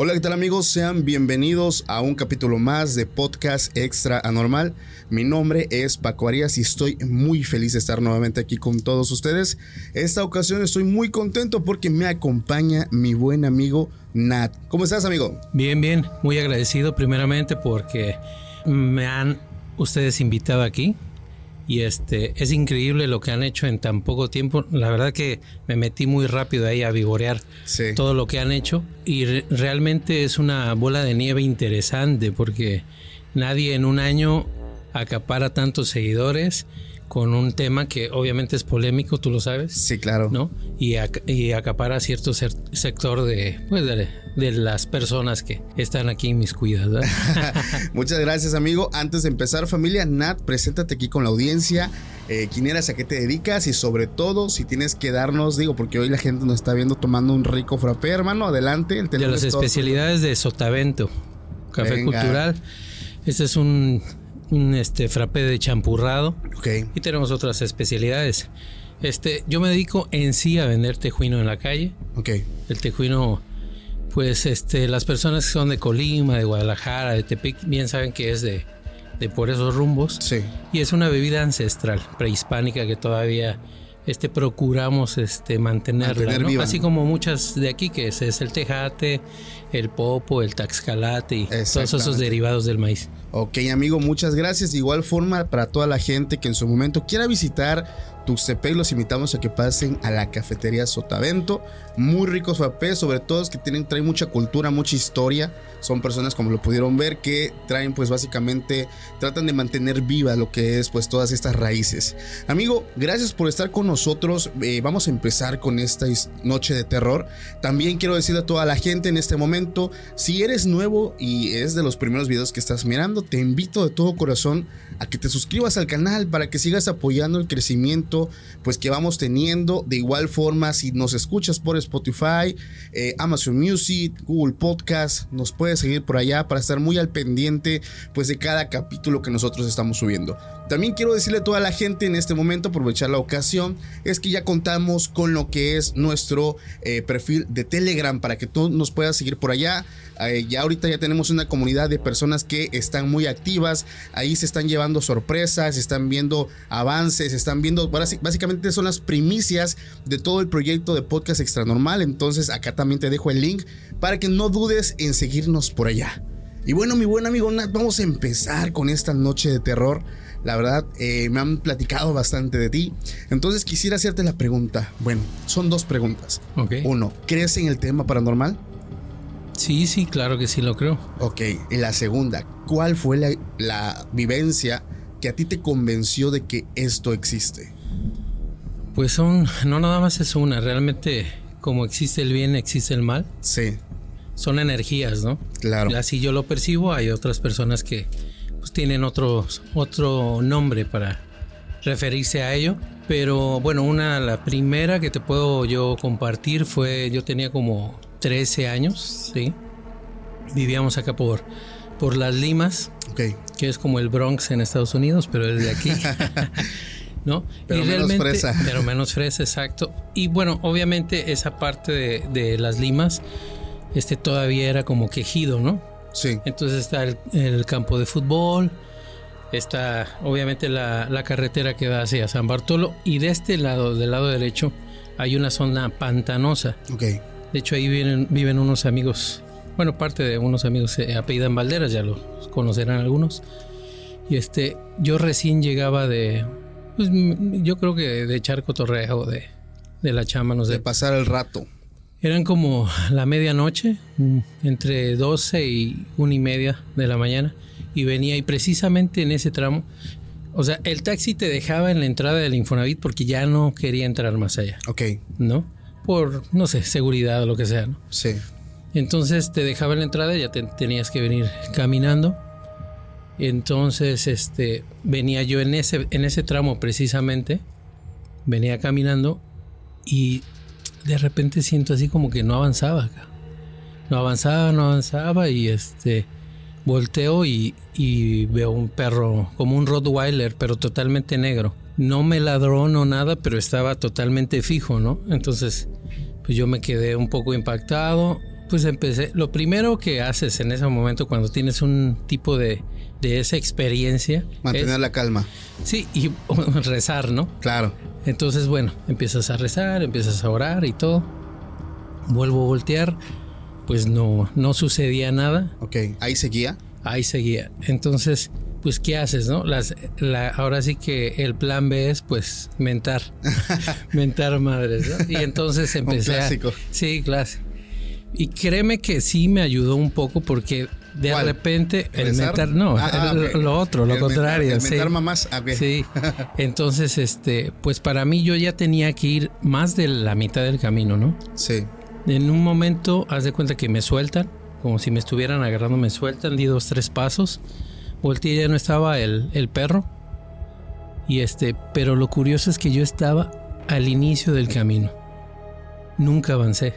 Hola, ¿qué tal amigos? Sean bienvenidos a un capítulo más de Podcast Extra Anormal. Mi nombre es Paco Arias y estoy muy feliz de estar nuevamente aquí con todos ustedes. Esta ocasión estoy muy contento porque me acompaña mi buen amigo Nat. ¿Cómo estás, amigo? Bien, bien. Muy agradecido primeramente porque me han ustedes invitado aquí y este es increíble lo que han hecho en tan poco tiempo. La verdad que me metí muy rápido ahí a vigorear Sí. todo lo que han hecho y re- realmente es una bola de nieve interesante porque nadie en un año acapara tantos seguidores con un tema que obviamente es polémico, tú lo sabes. Sí, claro. ¿no? Y, ac- y acapara cierto sector de, pues, de, de las personas que están aquí inmiscuidas. ¿verdad? Muchas gracias, amigo. Antes de empezar, familia, Nat, preséntate aquí con la audiencia. Eh, ¿Quién eres? ¿A qué te dedicas? Y sobre todo, si tienes que darnos, digo, porque hoy la gente nos está viendo tomando un rico frappé, hermano. Adelante. El de las todo especialidades de Sotavento, café Venga. cultural. Este es un, un este, frappé de champurrado. Ok. Y tenemos otras especialidades. Este, yo me dedico en sí a vender tejuino en la calle. Ok. El tejuino, pues este, las personas que son de Colima, de Guadalajara, de Tepic, bien saben que es de, de por esos rumbos. Sí. Y es una bebida ancestral, prehispánica, que todavía este, procuramos este, mantenerla. Mantener ¿no? viva. Así como muchas de aquí, que es, es el tejate, el popo, el taxcalate y todos esos derivados del maíz. Ok, amigo, muchas gracias. De igual forma, para toda la gente que en su momento quiera visitar Tuxtepec, los invitamos a que pasen a la cafetería Sotavento. Muy ricos frappés, sobre todo es que tienen, traen mucha cultura, mucha historia. Son personas, como lo pudieron ver, que traen, pues básicamente, tratan de mantener viva lo que es, pues, todas estas raíces. Amigo, gracias por estar con nosotros. Eh, vamos a empezar con esta noche de terror. También quiero decirle a toda la gente en este momento, si eres nuevo y es de los primeros videos que estás mirando, te invito de todo corazón a que te suscribas al canal para que sigas apoyando el crecimiento pues que vamos teniendo. De igual forma, si nos escuchas por Spotify, eh, Amazon Music, Google Podcast, nos puedes seguir por allá para estar muy al pendiente pues de cada capítulo que nosotros estamos subiendo. También quiero decirle a toda la gente en este momento, aprovechar la ocasión, es que ya contamos con lo que es nuestro eh, perfil de Telegram para que tú nos puedas seguir por allá. Eh, ya ahorita ya tenemos una comunidad de personas que están muy activas, ahí se están llevando sorpresas, están viendo avances, están viendo, básicamente son las primicias de todo el proyecto de Podcast Extra Normal, entonces acá también te dejo el link para que no dudes en seguirnos por allá. Y bueno, mi buen amigo Nat, vamos a empezar con esta noche de terror. La verdad, eh, me han platicado bastante de ti. Entonces quisiera hacerte la pregunta. Bueno, son dos preguntas. Ok. Uno, ¿crees en el tema paranormal? Sí, sí, claro que sí lo creo. Ok. Y la segunda, ¿cuál fue la, la vivencia que a ti te convenció de que esto existe? Pues son, no nada más es una, realmente como existe el bien, existe el mal. Sí, Son energías, ¿no? claro. Así yo lo percibo, hay otras personas que pues, tienen otro, otro nombre para referirse a ello. Pero bueno, una, la primera que te puedo yo compartir fue, yo tenía como 13 años, ¿sí? Vivíamos acá por, por Las Limas, que es como el Bronx en Estados Unidos, pero es de aquí. ¿No? Pero menos fresa. Pero menos fresa, exacto. Y bueno, obviamente esa parte de, de las limas, este todavía era como quejido, ¿no? Sí. Entonces está el, el campo de fútbol, está obviamente la, la carretera que va hacia San Bartolo y de este lado, del lado derecho, hay una zona pantanosa. Ok. De hecho, ahí viven, viven unos amigos, bueno, parte de unos amigos se apellidan Valderas, ya los conocerán algunos. Y este, yo recién llegaba de, pues yo creo que de Charco Torrejo, de, de la chama, no De sé. pasar el rato. Eran como la medianoche, mm, entre 12 y una y media de la mañana, y venía, y precisamente en ese tramo, o sea, el taxi te dejaba en la entrada del Infonavit porque ya no quería entrar más allá, Ok. ¿no? Por, no sé, seguridad o lo que sea, ¿no? Sí. Entonces te dejaba en la entrada y ya te- tenías que venir caminando. Entonces, este, venía yo en ese, en ese tramo precisamente, venía caminando y de repente siento así como que no avanzaba acá. No avanzaba, no avanzaba y este, volteo y, y veo un perro como un Rottweiler, pero totalmente negro. No me ladró, no nada, pero estaba totalmente fijo, ¿no? Entonces, pues yo me quedé un poco impactado. Pues empecé. Lo primero que haces en ese momento cuando tienes un tipo de, de esa experiencia. Mantener es- la calma. Sí, y rezar, ¿no? Claro. Entonces, bueno, empiezas a rezar, empiezas a orar y todo. Vuelvo a voltear, pues no, no sucedía nada. Ok. Ahí seguía. Ahí seguía. Entonces, pues, ¿qué haces, no? Las, la, ahora sí que el plan B es, pues, mentar. mentar madres, ¿no? Y entonces empecé clásico. a... Sí, clásico. Y créeme que sí me ayudó un poco porque de ¿Cuál? repente el ¿Rezar? mentar, no, Ah, ah, el- lo otro, lo El contrario. el sí. mamás. Ah. Sí. Entonces, este, pues para mí yo ya tenía que ir más de la mitad del camino, ¿no? Sí. En un momento, haz de cuenta que me sueltan, como si me estuvieran agarrando, me sueltan, di dos, tres pasos. Volteé y ya no estaba el, el perro. Y este, pero lo curioso es que yo estaba al inicio del camino. Nunca avancé.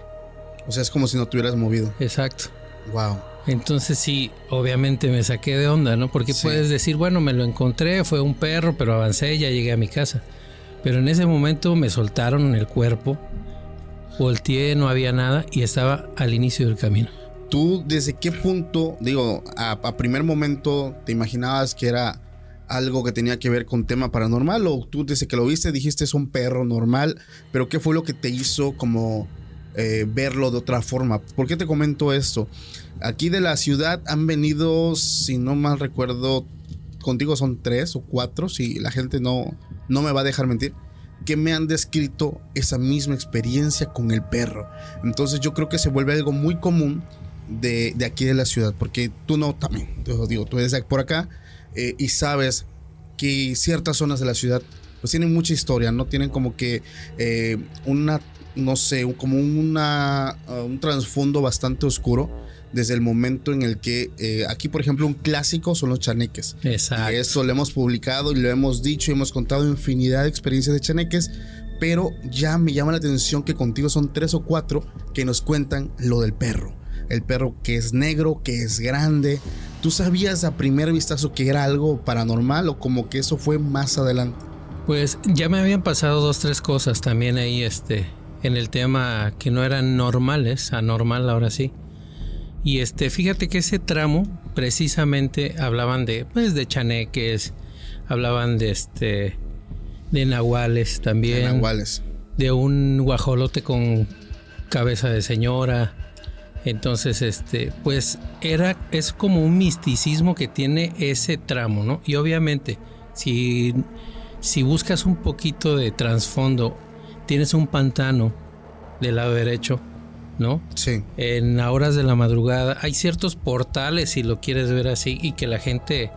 O sea, es como si no te hubieras movido. Exacto. Wow. Entonces sí, obviamente me saqué de onda, ¿no? Porque Sí. puedes decir, bueno, me lo encontré, fue un perro, pero avancé ya llegué a mi casa. Pero en ese momento me soltaron el cuerpo, volteé, no había nada y estaba al inicio del camino. ¿Tú desde qué punto, digo, a, a primer momento te imaginabas que era algo que tenía que ver con tema paranormal o tú desde que lo viste dijiste es un perro normal, pero qué fue lo que te hizo como eh, verlo de otra forma? ¿Por qué te comento esto? Aquí de la ciudad han venido, si no mal recuerdo, contigo son tres o cuatro, si la gente no, no me va a dejar mentir, que me han descrito esa misma experiencia con el perro. Entonces yo creo que se vuelve algo muy común de, de aquí de la ciudad, porque tú no también, yo digo, tú eres por acá eh, y sabes que ciertas zonas de la ciudad pues tienen mucha historia, ¿no? Tienen como que eh, una, no sé, como una, uh, un trasfondo bastante oscuro desde el momento en el que eh, aquí, por ejemplo, un clásico son los chaneques. Exacto. Y esto lo hemos publicado y lo hemos dicho y hemos contado infinidad de experiencias de chaneques, pero ya me llama la atención que contigo son tres o cuatro que nos cuentan lo del perro. El perro que es negro, que es grande. ¿Tú sabías a primer vistazo que era algo paranormal o como que eso fue más adelante? Pues ya me habían pasado dos, tres cosas también ahí, este, en el tema que no eran normales, anormal ahora sí. Y este, fíjate que ese tramo precisamente hablaban de, pues, de chaneques, hablaban de este, de nahuales también, En Nahuales. de un guajolote con cabeza de señora. Entonces, este, pues era, es como un misticismo que tiene ese tramo, ¿no? Y obviamente, si, si buscas un poquito de trasfondo, tienes un pantano del lado derecho, ¿no? Sí. En horas de la madrugada hay ciertos portales, si lo quieres ver así, y que la gente,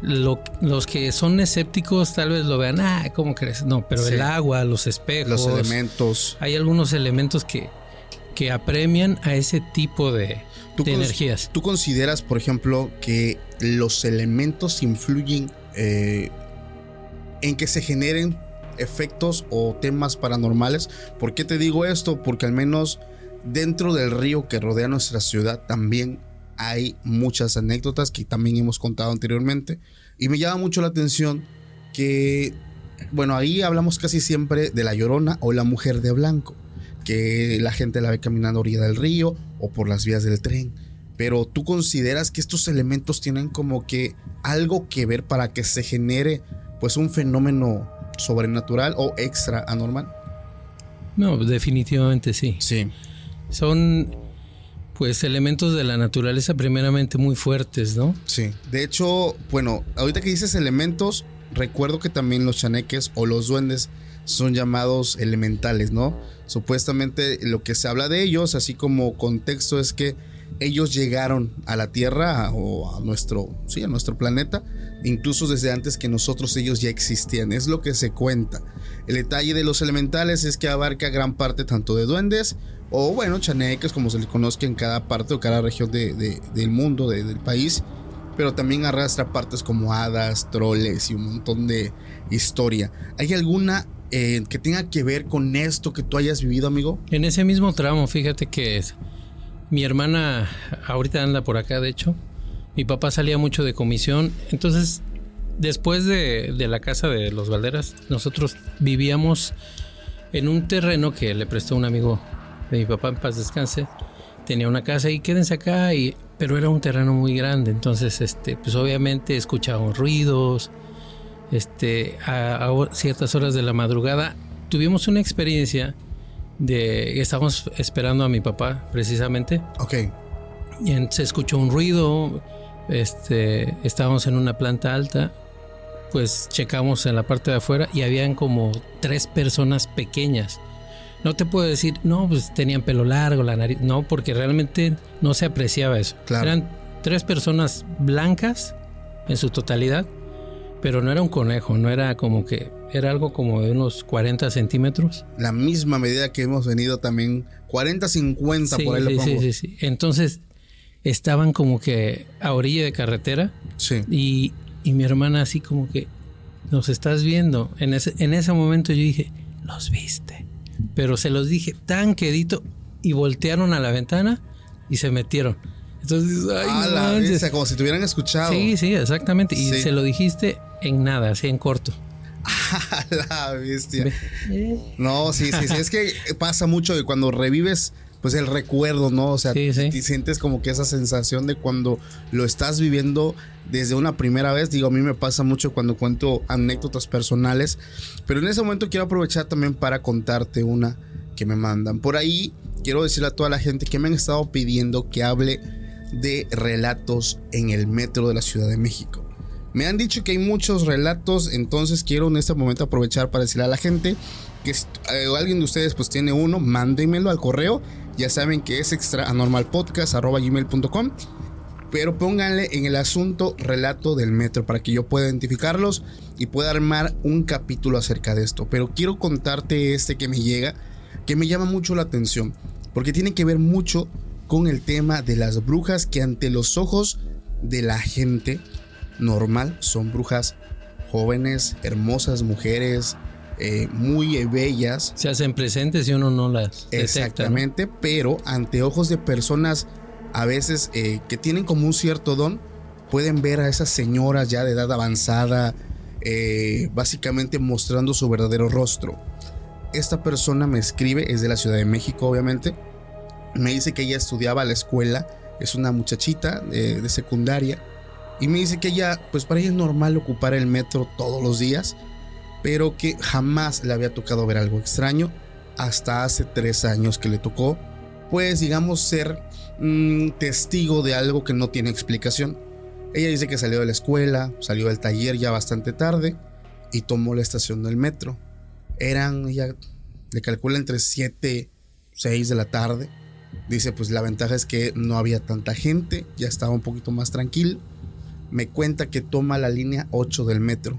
lo- los que son escépticos tal vez lo vean, ah, ¿cómo crees? No, pero Sí. el agua, los espejos, Los elementos. hay algunos elementos que, que apremian a ese tipo de, ¿Tú de cons- energías. ¿Tú consideras, por ejemplo, que los elementos influyen eh, en que se generen efectos o temas paranormales? ¿Por qué te digo esto? Porque al menos dentro del río que rodea nuestra ciudad también hay muchas anécdotas que también hemos contado anteriormente. Y me llama mucho la atención que, bueno, ahí hablamos casi siempre de la llorona o la mujer de blanco, que la gente la ve caminando a orilla del río o por las vías del tren. pero tú consideras que estos elementos tienen como que algo que ver para que se genere pues un fenómeno sobrenatural o extra anormal. No, definitivamente sí. Sí. Son pues elementos de la naturaleza primeramente muy fuertes, ¿no? Sí. De hecho, bueno, ahorita que dices elementos, recuerdo que también los chaneques o los duendes son llamados elementales, ¿no? Supuestamente lo que se habla de ellos, así como contexto, es que ellos llegaron a la Tierra o a nuestro, sí, a nuestro planeta, incluso desde antes que nosotros ellos ya existían, es lo que se cuenta. El detalle de los elementales es que abarca gran parte tanto de duendes o bueno, chaneques como se les conozca en cada parte o cada región del mundo, del país, pero también arrastra partes como hadas, troles y un montón de historia. ¿Hay alguna eh, que tenga que ver con esto que tú hayas vivido, amigo? En ese mismo tramo, fíjate que mi hermana ahorita anda por acá, de hecho. Mi papá salía mucho de comisión. Entonces, después de, la casa de los Valderas, nosotros vivíamos en un terreno que le prestó un amigo de mi papá en paz descanse. Tenía una casa y quédense acá, y, pero era un terreno muy grande. Entonces, este, pues obviamente escuchábamos ruidos. Este, a ciertas horas de la madrugada tuvimos una experiencia de estábamos esperando a mi papá precisamente. Ok. Y se escuchó un ruido, este, estábamos en una planta alta, pues checamos en la parte de afuera y habían como tres personas pequeñas. No te puedo decir, no, pues tenían pelo largo, la nariz, no, porque realmente no se apreciaba eso. Eran tres personas blancas en su totalidad, pero no era un conejo, no era como que era algo como de unos 40 centímetros. La misma medida que hemos venido también, 40, 50 por ahí lo pongo. Sí, sí, sí. Entonces estaban como que a orilla de carretera. Sí. Y, y mi hermana así como que, nos estás viendo. En ese, en ese momento yo dije, los viste. Pero se los dije tan quedito y voltearon a la ventana y se metieron. Entonces, ay, como si te hubieran escuchado. Sí, sí, exactamente. Y se lo dijiste en nada, así en corto. la bestia. No, sí, sí, sí. Es que pasa mucho de cuando revives, pues el recuerdo, ¿no? O sea, sientes como que esa sensación de cuando lo estás viviendo desde una primera vez. Digo, a mí me pasa mucho cuando cuento anécdotas personales. Pero en ese momento quiero aprovechar también para contarte una que me mandan. Por ahí quiero decirle a toda la gente que me han estado pidiendo que hable de relatos en el metro de la Ciudad de México. Me han dicho que hay muchos relatos, entonces quiero en este momento aprovechar para decirle a la gente que si eh, alguien de ustedes pues tiene uno, mándenmelo al correo. Ya saben que es extra gmail.com pero pónganle en el asunto relato del metro para que yo pueda identificarlos y pueda armar un capítulo acerca de esto. Pero quiero contarte este que me llega, que me llama mucho la atención, porque tiene que ver mucho con el tema de las brujas que ante los ojos de la gente normal son brujas jóvenes, hermosas mujeres, eh, muy bellas. Se hacen presentes y uno no las Exactamente, pero ante ojos de personas a veces eh, que tienen como un cierto don, pueden ver a esas señoras ya de edad avanzada, eh, básicamente mostrando su verdadero rostro. Esta persona me escribe, es de la Ciudad de México obviamente, me dice que ella estudiaba a la escuela, es una muchachita de, secundaria, y me dice que ella, pues para ella es normal ocupar el metro todos los días, pero que jamás le había tocado ver algo extraño hasta hace tres años que le tocó, pues digamos ser mm, testigo de algo que no tiene explicación. Ella dice que salió de la escuela, salió del taller ya bastante tarde y tomó la estación del metro. Eran, ella le calcula entre 7, 6 de la tarde. Dice, pues la ventaja es que no había tanta gente, ya estaba un poquito más tranquilo. Me cuenta que toma la línea 8 del metro.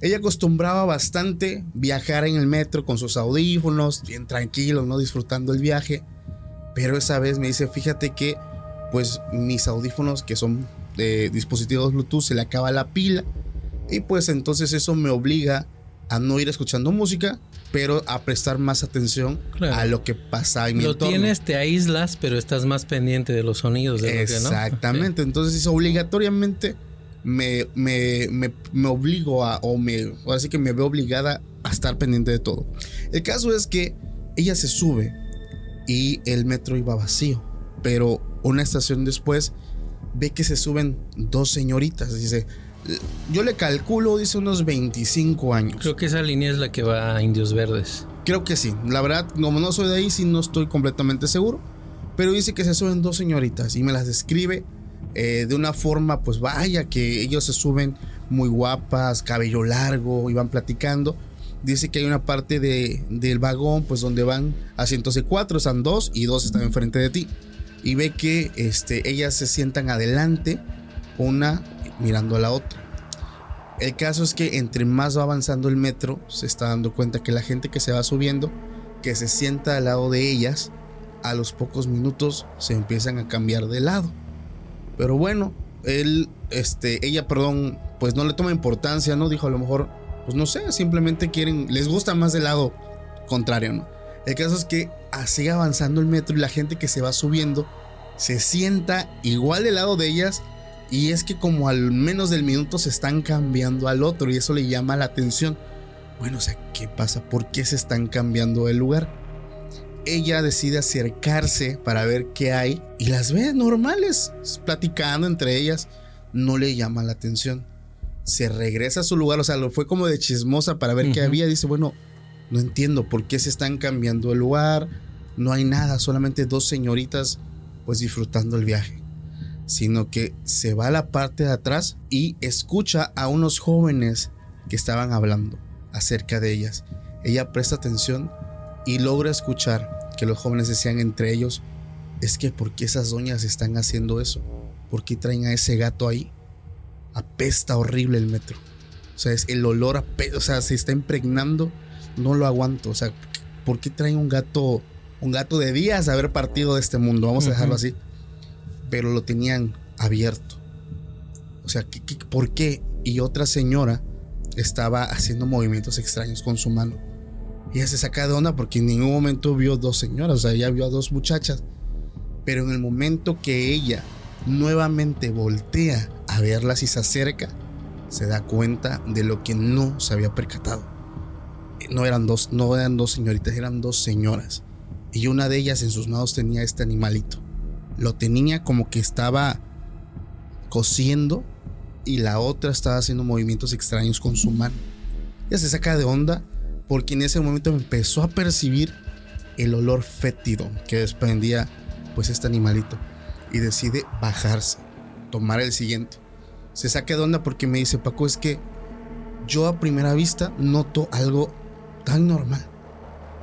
Ella acostumbraba bastante viajar en el metro con sus audífonos, bien tranquilo, ¿no? Disfrutando el viaje. Pero esa vez me dice, fíjate que pues mis audífonos que son de dispositivos Bluetooth se le acaba la pila. Y pues entonces eso me obliga a no ir escuchando música, pero a prestar más atención a lo que pasa en mi Lo tienes, te aíslas, pero estás más pendiente de los sonidos. De Exactamente, entonces eso obligatoriamente me, me, me, obligo a, o me, ahora sí que me veo obligada a estar pendiente de todo. El caso es que ella se sube y el metro iba vacío, pero Una estación después ve que se suben dos señoritas. Dice, yo le calculo, dice unos 25 años. Creo que esa línea es la que va a Indios Verdes. Creo que sí. La verdad, como no soy de ahí, sí no estoy completamente seguro. Pero dice que se suben dos señoritas y me las describe eh, de una forma, pues vaya, que ellos se suben muy guapas, cabello largo, y van platicando. Dice que hay una parte de, del vagón, pues donde van asientos de cuatro, están dos y dos están enfrente de ti. Y ve que este, ellas se sientan adelante, una mirando a la otra. El caso es que entre más va avanzando el metro, se está dando cuenta que la gente que se va subiendo, que se sienta al lado de ellas, a los pocos minutos se empiezan a cambiar de lado. Pero bueno, él, este, ella, perdón, pues no le toma importancia, ¿no? Dijo a lo mejor, pues no sé, simplemente quieren, les gusta más del lado contrario, ¿no? El caso es que sigue avanzando el metro y la gente que se va subiendo se sienta igual del lado de ellas y es que como al menos del minuto se están cambiando al otro y eso le llama la atención. Bueno, o sea, ¿qué pasa? ¿Por qué se están cambiando el lugar? Ella decide acercarse para ver qué hay y las ve normales, platicando entre ellas. No le llama la atención. Se regresa a su lugar, o sea, lo fue como de chismosa para ver qué había. Dice, bueno, no entiendo por qué se están cambiando el lugar. No hay nada, solamente dos señoritas pues disfrutando el viaje sino que se va a la parte de atrás y escucha a unos jóvenes que estaban hablando acerca de ellas. Ella presta atención y logra escuchar que los jóvenes decían entre ellos, es que ¿por qué esas doñas están haciendo eso? ¿Por qué traen a ese gato ahí? Apesta horrible el metro. O sea, es el olor a o sea, se está impregnando, no lo aguanto. O sea, ¿por qué traen un gato, un gato de días a haber partido de este mundo? Vamos a dejarlo así pero lo tenían abierto. O sea, por qué? Y otra señora estaba haciendo movimientos extraños con su mano. Ella se saca de onda porque en ningún momento vio dos señoras, o sea, ella vio a dos muchachas. Pero en el momento que ella nuevamente voltea a verlas y se acerca, se da cuenta de lo que no se había percatado. No eran dos, no eran dos señoritas, eran dos señoras. Y una de ellas en sus manos tenía este animalito lo tenía como que estaba cosiendo y la otra estaba haciendo movimientos extraños con su mano. Ya se saca de onda porque en ese momento empezó a percibir el olor fétido que desprendía pues este animalito y decide bajarse, tomar el siguiente. Se saca de onda porque me dice Paco es que yo a primera vista noto algo tan normal,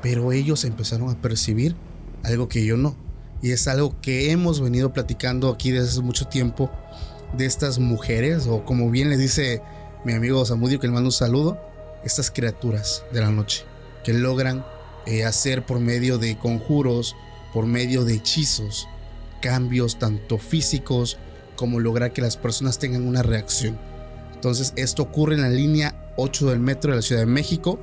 pero ellos empezaron a percibir algo que yo no y es algo que hemos venido platicando aquí desde hace mucho tiempo de estas mujeres, o como bien le dice mi amigo Samudio, que le mando un saludo, estas criaturas de la noche, que logran eh, hacer por medio de conjuros, por medio de hechizos, cambios tanto físicos como lograr que las personas tengan una reacción. Entonces esto ocurre en la línea 8 del metro de la Ciudad de México.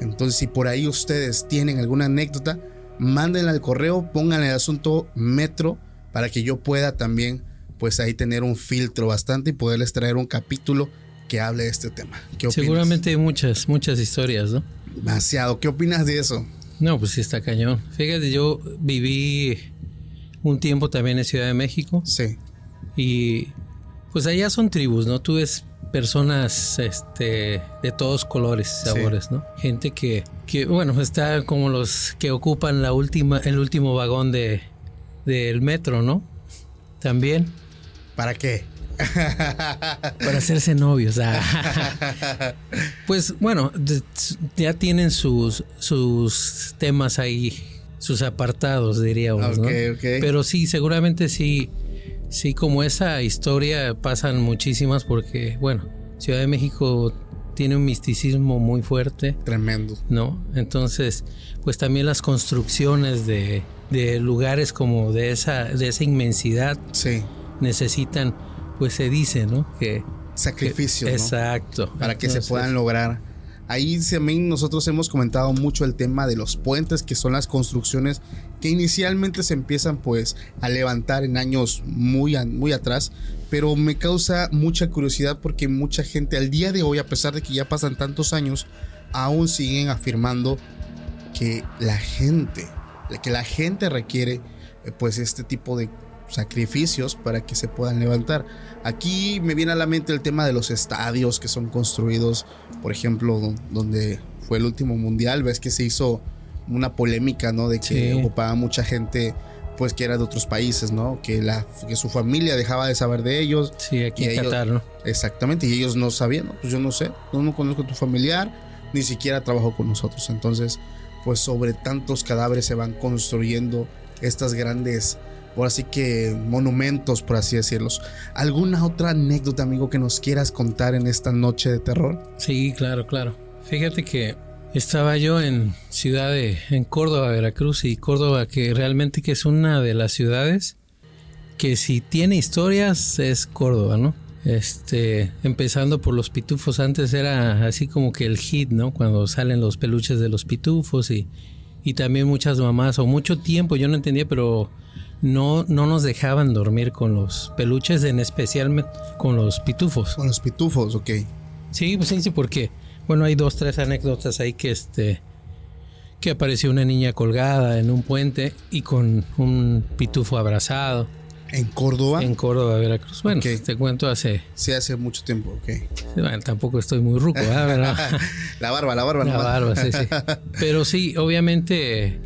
Entonces si por ahí ustedes tienen alguna anécdota, mándenla al correo, pongan el asunto metro para que yo pueda también pues ahí tener un filtro bastante y poderles traer un capítulo que hable de este tema. Seguramente hay muchas, muchas historias, ¿no? Demasiado. ¿Qué opinas de eso? No, pues sí está cañón. Fíjate, yo viví un tiempo también en Ciudad de México. Sí. Y pues allá son tribus, ¿no? Tú ves personas este, de todos colores, sabores, ¿no? Gente que, que, bueno, está como los que ocupan la última, el último vagón de, del metro, ¿no? También. ¿Para qué? Para hacerse novios. Ah. Pues bueno, ya tienen sus, sus temas ahí, sus apartados, diríamos. ¿no? Pero sí, seguramente sí Sí, como esa historia pasan muchísimas porque, bueno, Ciudad de México tiene un misticismo muy fuerte. Tremendo. ¿No? Entonces, pues también las construcciones de, lugares como de esa, de esa inmensidad sí. necesitan, pues se dice, ¿no? Que... Sacrificio. Exacto. Para que se puedan lograr Ahí también nosotros hemos comentado mucho el tema de los puentes, que son las construcciones que inicialmente se empiezan pues a levantar en años muy, muy atrás, pero me causa mucha curiosidad porque mucha gente al día de hoy, a pesar de que ya pasan tantos años, aún siguen afirmando que la gente, que la gente requiere eh, pues este tipo de sacrificios para que se puedan levantar. Aquí me viene a la mente el tema de los estadios que son construidos, por ejemplo, donde fue el último mundial, ves que se hizo una polémica, ¿no? De que ocupaba mucha gente pues que era de otros países, ¿no? Que, la, que su familia dejaba de saber de ellos. Sí, aquí en Qatar, ¿no? Exactamente, y ellos no sabían, pues yo no sé, no, conozco a tu familiar, ni siquiera trabajo con nosotros. Entonces, pues sobre tantos cadáveres se van construyendo estas grandes, por así que monumentos, por así decirlos. ¿Alguna otra anécdota, amigo, que nos quieras contar en esta noche de terror? Sí, claro, claro. Fíjate que estaba yo en ciudad de, en Córdoba, Veracruz, y Córdoba que realmente que es una de las ciudades que si tiene historias es Córdoba, ¿no? Este, empezando por los pitufos, antes era así como que el hit, ¿no? Cuando salen los peluches de los pitufos y, y también muchas mamás, o mucho tiempo, yo no entendía, pero no, no nos dejaban dormir con los peluches, en especial con los pitufos. Con los pitufos, ok. Sí, pues sí, sí, porque bueno, hay dos, tres anécdotas ahí que este que apareció una niña colgada en un puente y con un pitufo abrazado. ¿En Córdoba? En Córdoba, Veracruz. Bueno, te cuento hace... Sí, hace mucho tiempo, ok. Bueno, tampoco estoy muy ruco, ¿verdad? la barba, la barba. La barba, sí, sí. Pero sí, obviamente,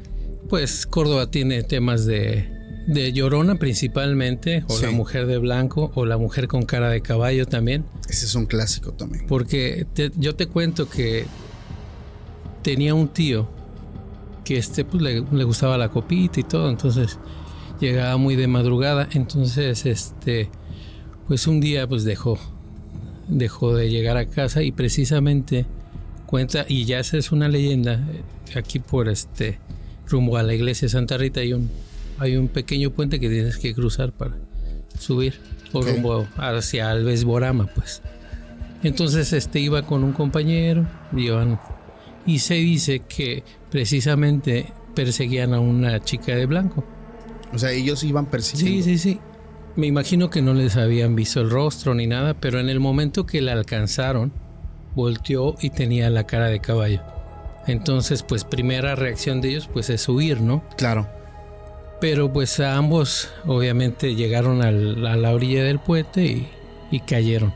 pues Córdoba tiene temas de de Llorona principalmente, o la mujer de blanco, o la mujer con cara de caballo también. Ese es un clásico también. Porque yo te cuento que tenía un tío que este pues le, gustaba la copita y todo, entonces llegaba muy de madrugada, entonces este pues un día pues dejó dejó de llegar a casa y precisamente cuenta y ya esa es una leyenda eh, aquí por este rumbo a la iglesia de Santa Rita hay un hay un pequeño puente que tienes que cruzar para subir por rumbo hacia Alvesborama, pues. Entonces este iba con un compañero, iban, y se dice que precisamente perseguían a una chica de blanco. O sea, ellos iban persiguiendo. Sí, sí, sí. Me imagino que no les habían visto el rostro ni nada, pero en el momento que la alcanzaron, volteó y tenía la cara de caballo. Entonces, pues primera reacción de ellos pues es huir, ¿no? Claro. Pero pues ambos obviamente llegaron a la orilla del puente y, cayeron.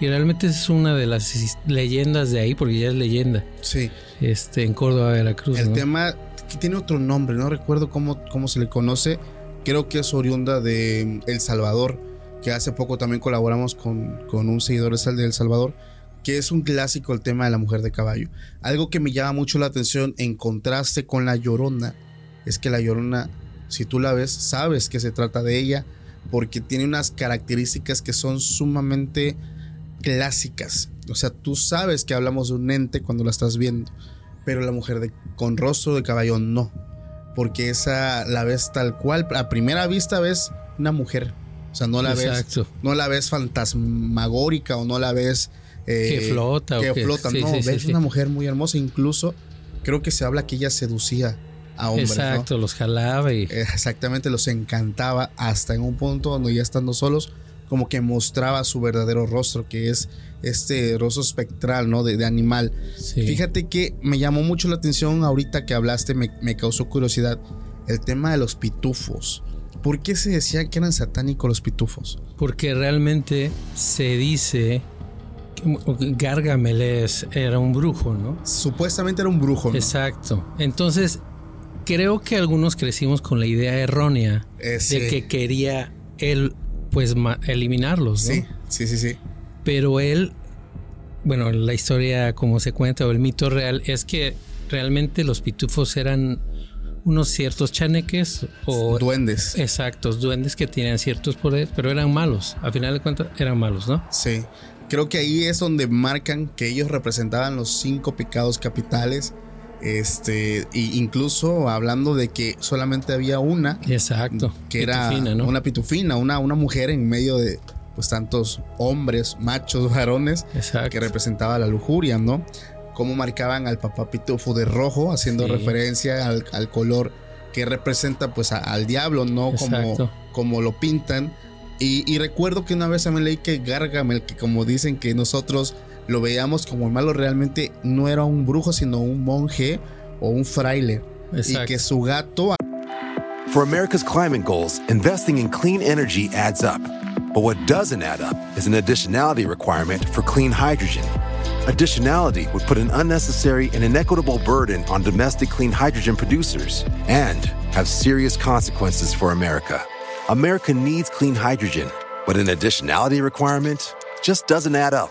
Y realmente es una de las leyendas de ahí, porque ya es leyenda. Sí. Este, en Córdoba, Veracruz. El tema tiene otro nombre, no recuerdo cómo, cómo se le conoce. Creo que es oriunda de El Salvador, que hace poco también colaboramos con, con un seguidor de El Salvador, que es un clásico el tema de la mujer de caballo. Algo que me llama mucho la atención en contraste con la llorona, es que la llorona si tú la ves, sabes que se trata de ella porque tiene unas características que son sumamente clásicas. O sea, tú sabes que hablamos de un ente cuando la estás viendo, pero la mujer de, con rostro de caballo no, porque esa la ves tal cual. A primera vista ves una mujer, o sea, no la ves, no la ves fantasmagórica o no la ves eh, que flota, que flota, no, ves una mujer muy hermosa. Incluso creo que se habla que ella seducía Exacto, los jalaba y. Eh, exactamente, los encantaba hasta en un punto donde ya estando solos, como que mostraba su verdadero rostro, que es este rostro espectral, ¿no? De, animal. Fíjate que me llamó mucho la atención ahorita que hablaste, me, me causó curiosidad, el tema de los pitufos. ¿Por qué se decía que eran satánicos los pitufos? Porque realmente se dice Gargamel era un brujo, ¿no? Supuestamente era un brujo. ¿no? Exacto. Entonces, creo que algunos crecimos con la idea errónea eh, de que quería él, pues, eliminarlos. ¿no? Sí, sí, sí, sí. Pero él, bueno, la historia como se cuenta o el mito real es que realmente los pitufos eran unos ciertos chaneques o duendes. Exactos, duendes que tenían ciertos poderes, pero eran malos. A final de cuentas eran malos, ¿no? Sí. Creo que ahí es donde marcan que ellos representaban los cinco pecados capitales este, incluso hablando de que solamente había una. Exacto. Que era una pitufina, una, una mujer en medio de pues tantos hombres, machos, varones, que representaba la lujuria, ¿no? Cómo marcaban al papá pitufo de rojo, haciendo referencia al, color que representa pues al diablo, ¿no? Como, como lo pintan. Y, y, recuerdo que una vez también leí que Gargamel, que como dicen que nosotros lo veíamos como malo, realmente no era un brujo, sino un monje o un fraile. Y que su gato... For America's climate goals, investing in clean energy adds up. But what doesn't add up is an additionality requirement for clean hydrogen. Additionality would put an unnecessary and inequitable burden on domestic clean hydrogen producers and have serious consequences for America. America needs clean hydrogen, but an additionality requirement just doesn't add up.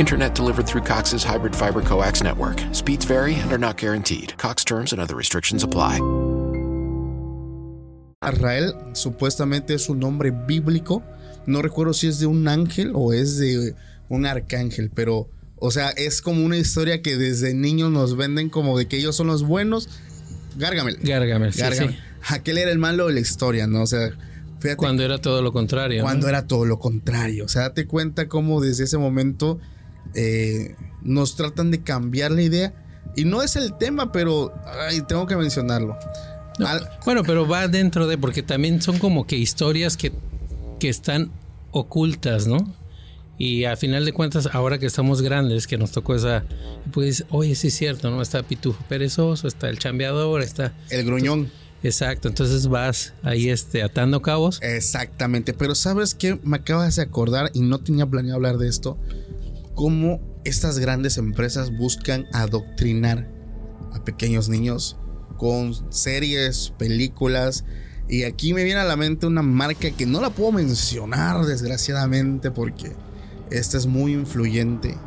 Internet delivered through Cox's hybrid fiber coax network. Speeds vary and are not guaranteed. Cox terms and other restrictions apply. Israel supuestamente es un nombre bíblico. No recuerdo si es de un ángel o es de un arcángel, pero, o sea, es como una historia que desde niños nos venden como de que ellos son los buenos. Gargamel. Gargamel, sí, Gargamel. sí. Aquel era el malo de la historia, ¿no? O sea, fíjate. Cuando era todo lo contrario. cuando ¿no? era todo lo contrario. O sea, date cuenta cómo desde ese momento eh, nos tratan de cambiar la idea. Y no es el tema, pero ay, tengo que mencionarlo. No, Al- bueno, pero va dentro de, porque también son como que historias que, que están ocultas, ¿no? Y a final de cuentas, ahora que estamos grandes, que nos tocó esa, pues, oye, sí es cierto, ¿no? Está Pitufo Perezoso, está el chambeador, está... el gruñón. Exacto, entonces vas ahí este, atando cabos. Exactamente, pero ¿sabes qué? Me acabas de acordar y no tenía planeado hablar de esto. Cómo estas grandes empresas buscan adoctrinar a pequeños niños con series, películas. Y aquí me viene a la mente una marca que no la puedo mencionar desgraciadamente porque esta es muy influyente,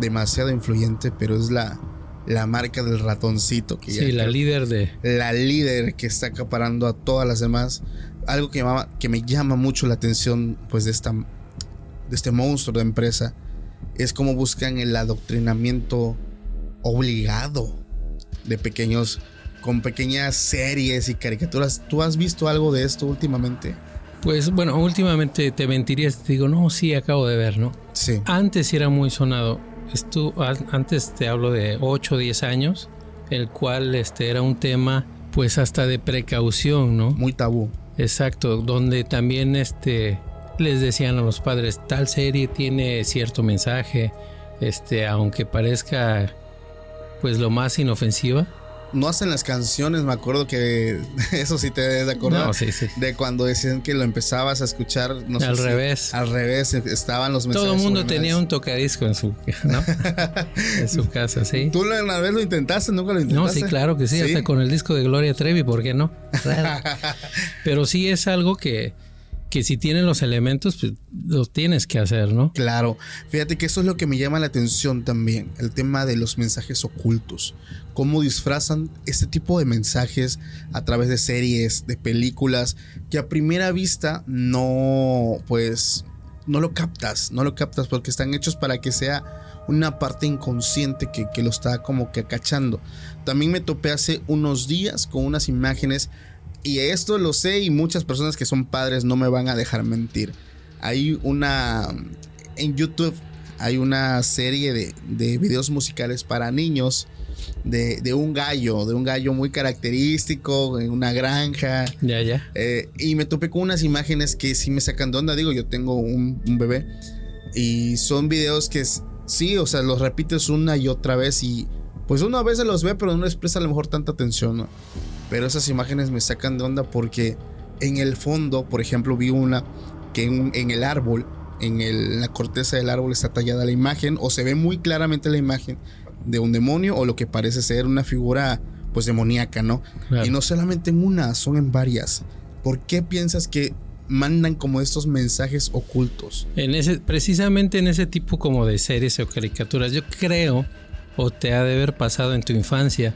demasiado influyente, pero es la, la marca del ratoncito. Que ya- Sí, la líder de... la líder que está acaparando a todas las demás. Algo que, llamaba- que me llama mucho la atención pues de, esta, de este monstruo de empresa es cómo buscan el adoctrinamiento obligado de pequeños con pequeñas series y caricaturas. ¿Tú has visto algo de esto últimamente? Pues bueno, últimamente te mentiría si te digo, no, sí, acabo de ver, ¿no? Sí. Antes era muy sonado. Antes te hablo de 8 o 10 años, el cual este, era un tema pues hasta de precaución, ¿no? Muy tabú. Exacto, donde también este, les decían a los padres, tal serie tiene cierto mensaje, este, aunque parezca pues lo más inofensiva. No hacen las canciones, me acuerdo que eso sí te debes de acordar. No, sí, sí. De cuando decían que lo empezabas a escuchar, no sé Al si- revés. Al revés, estaban los mensajes. Todo el mundo tenía un tocadisco en su, ¿no? en su casa, sí. ¿Tú una vez lo intentaste? ¿Nunca lo intentaste? No, sí, claro que sí, hasta con el disco de Gloria Trevi, ¿por qué no? Claro. Pero sí es algo que, que si tienen los elementos, pues lo tienes que hacer, ¿no? Claro, fíjate que eso es lo que me llama la atención también, el tema de los mensajes ocultos, cómo disfrazan este tipo de mensajes a través de series, de películas, que a primera vista no, pues, no lo captas, no lo captas porque están hechos para que sea una parte inconsciente que, que lo está como que acachando. También me topé hace unos días con unas imágenes y esto lo sé y muchas personas que son padres no me van a dejar mentir. Hay una... En YouTube hay una serie de, de videos musicales para niños de, de un gallo, de un gallo muy característico en una granja. Ya, ya. Eh, y me topé con unas imágenes que sí me sacan de onda. Digo, yo tengo un, un bebé y son videos que sí, o sea, los repites una y otra vez y pues uno a veces los ve, pero no les presta a lo mejor tanta atención, ¿no? Pero esas imágenes me sacan de onda porque en el fondo, por ejemplo, vi una que en, en el árbol, en, el- en la corteza del árbol está tallada la imagen o se ve muy claramente la imagen de un demonio o lo que parece ser una figura pues demoníaca, ¿no? Claro. Y no solamente en una, son en varias. ¿Por qué piensas que mandan como estos mensajes ocultos? En ese, precisamente en ese tipo como de series o caricaturas, yo creo, o te ha de haber pasado en tu infancia,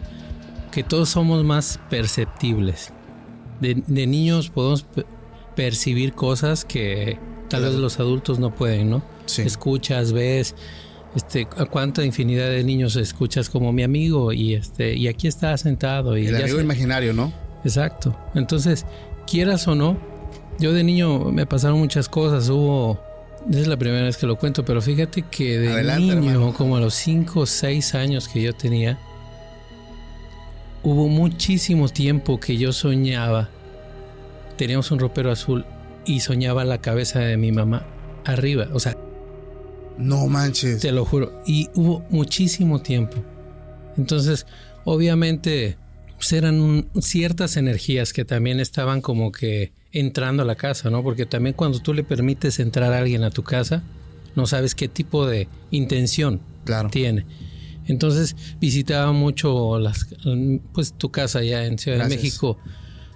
que todos somos más perceptibles. De, de niños podemos pe- percibir cosas que tal vez los adultos no pueden, ¿no? Sí. Escuchas, ves, este, a cuánta infinidad de niños escuchas como mi amigo y este, y aquí está sentado y El ya amigo se- imaginario, ¿no? Exacto. Entonces, quieras o no, yo de niño me pasaron muchas cosas. Hubo. Es la primera vez que lo cuento, pero fíjate que de Adelante, niño, hermano. como a los 5 o 6 años que yo tenía, hubo muchísimo tiempo que yo soñaba. Teníamos un ropero azul y soñaba la cabeza de mi mamá arriba. O sea, No manches. te lo juro. Y hubo muchísimo tiempo. Entonces, obviamente, pues eran un- ciertas energías que también estaban como que entrando a la casa, ¿no? Porque también cuando tú le permites entrar a alguien a tu casa, no sabes qué tipo de intención Claro. tiene. Entonces visitaba mucho las, pues tu casa allá en Ciudad Gracias. de México,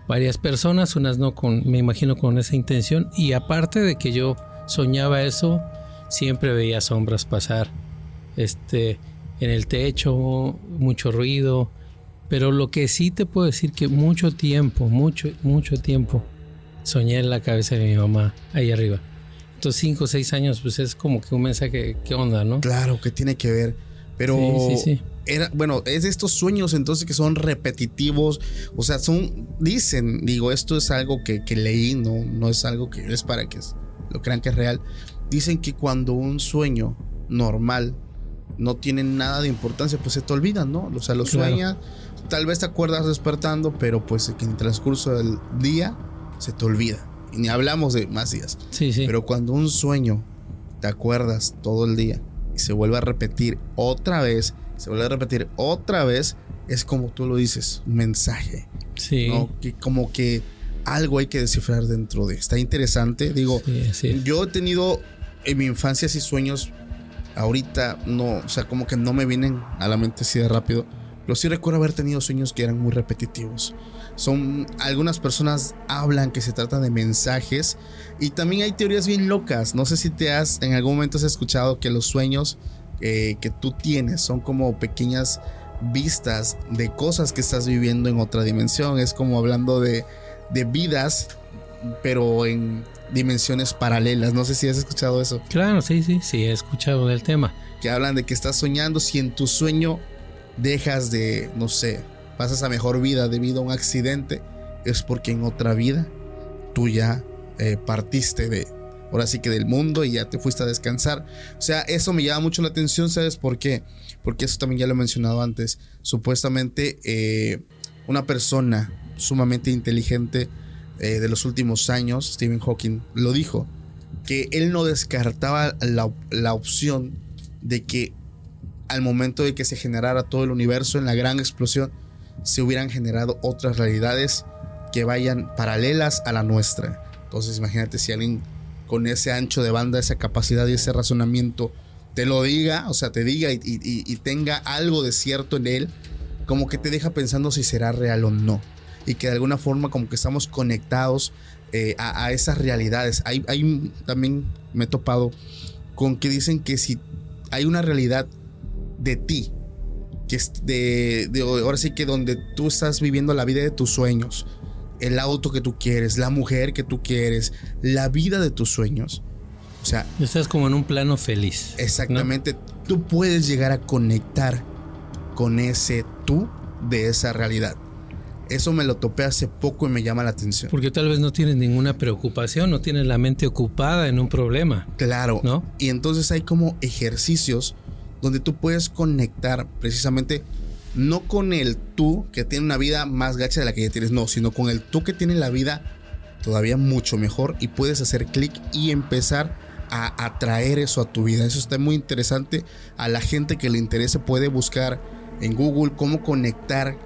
varias personas, unas no con, me imagino con esa intención. Y aparte de que yo soñaba eso, siempre veía sombras pasar, este, en el techo, mucho ruido. Pero lo que sí te puedo decir que mucho tiempo, mucho, mucho tiempo, soñé en la cabeza de mi mamá ahí arriba. Entonces cinco o seis años, pues es como que un mensaje, ¿qué onda, no? Claro, que tiene que ver. Pero Sí, sí, sí. era, bueno, es de estos sueños entonces que son repetitivos. O sea, son, dicen, digo, esto es algo que, que leí, no, no es algo que es para que lo crean que es real. Dicen que cuando un sueño normal no tiene nada de importancia, pues se te olvida, ¿no? O sea, lo Claro. sueñas, tal vez te acuerdas despertando, pero pues que en el transcurso del día se te olvida. Y ni hablamos de más días. Sí, sí. Pero cuando un sueño te acuerdas todo el día y se vuelve a repetir otra vez, se vuelve a repetir otra vez, es como tú lo dices, un mensaje, sí. ¿no? Que como que algo hay que descifrar dentro de. Está interesante, digo, Sí, es. yo he tenido en mi infancia así sueños, ahorita no, o sea, como que no me vienen a la mente así de rápido, pero sí recuerdo haber tenido sueños que eran muy repetitivos. Son algunas personas hablan que se trata de mensajes y también hay teorías bien locas. No sé si te has en algún momento has escuchado que los sueños eh, que tú tienes son como pequeñas vistas de cosas que estás viviendo en otra dimensión. Es como hablando de, de vidas, pero en dimensiones paralelas. No sé si has escuchado eso. Claro, sí, sí, sí, he escuchado del tema. Que hablan de que estás soñando si en tu sueño dejas de, no sé, pasas a mejor vida debido a un accidente, es porque en otra vida tú ya eh, partiste de, ahora sí que del mundo y ya te fuiste a descansar. O sea, eso me llama mucho la atención, ¿sabes por qué? Porque eso también ya lo he mencionado antes. Supuestamente eh, una persona sumamente inteligente eh, de los últimos años, Stephen Hawking, lo dijo, que él no descartaba la, la opción de que al momento de que se generara todo el universo en la gran explosión, se hubieran generado otras realidades que vayan paralelas a la nuestra. Entonces imagínate si alguien con ese ancho de banda, esa capacidad y ese razonamiento te lo diga, o sea, te diga y, tenga algo de cierto en él, como que te deja pensando si será real o no. Y que de alguna forma como que estamos conectados eh, a, a esas realidades. Hay, hay también me he topado con que dicen que si hay una realidad de ti, que es de, de- ahora sí que donde tú estás viviendo la vida de tus sueños, el auto que tú quieres, la mujer que tú quieres, la vida de tus sueños. O sea, Estás como en un plano feliz. ¿no? exactamente, tú puedes llegar a conectar con ese tú de esa realidad. Eso me lo topé hace poco y me llama la atención. Porque tal vez no tienes ninguna preocupación, no tienes la mente ocupada en un problema. Claro. ¿No? Y entonces hay como ejercicios donde tú puedes conectar precisamente no con el tú que tiene una vida más gacha de la que ya tienes, no, sino con el tú que tiene la vida todavía mucho mejor y puedes hacer clic y empezar a atraer eso a tu vida. Eso está muy interesante. A la gente que le interese puede buscar en Google cómo conectar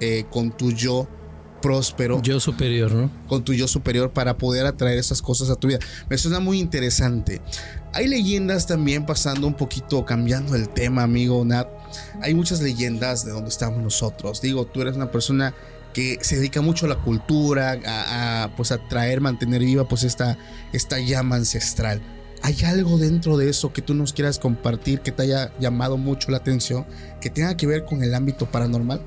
eh, con tu yo próspero Yo superior, ¿no? con tu yo superior para poder atraer esas cosas a tu vida. Me suena muy interesante. Hay leyendas también pasando un poquito, cambiando el tema, amigo Nat. Hay muchas leyendas de donde estamos nosotros. Digo, tú eres una persona que se dedica mucho a la cultura, a, a, pues a traer, mantener viva pues esta, esta llama ancestral. ¿Hay algo dentro de eso que tú nos quieras compartir que te haya llamado mucho la atención, que tenga que ver con el ámbito paranormal?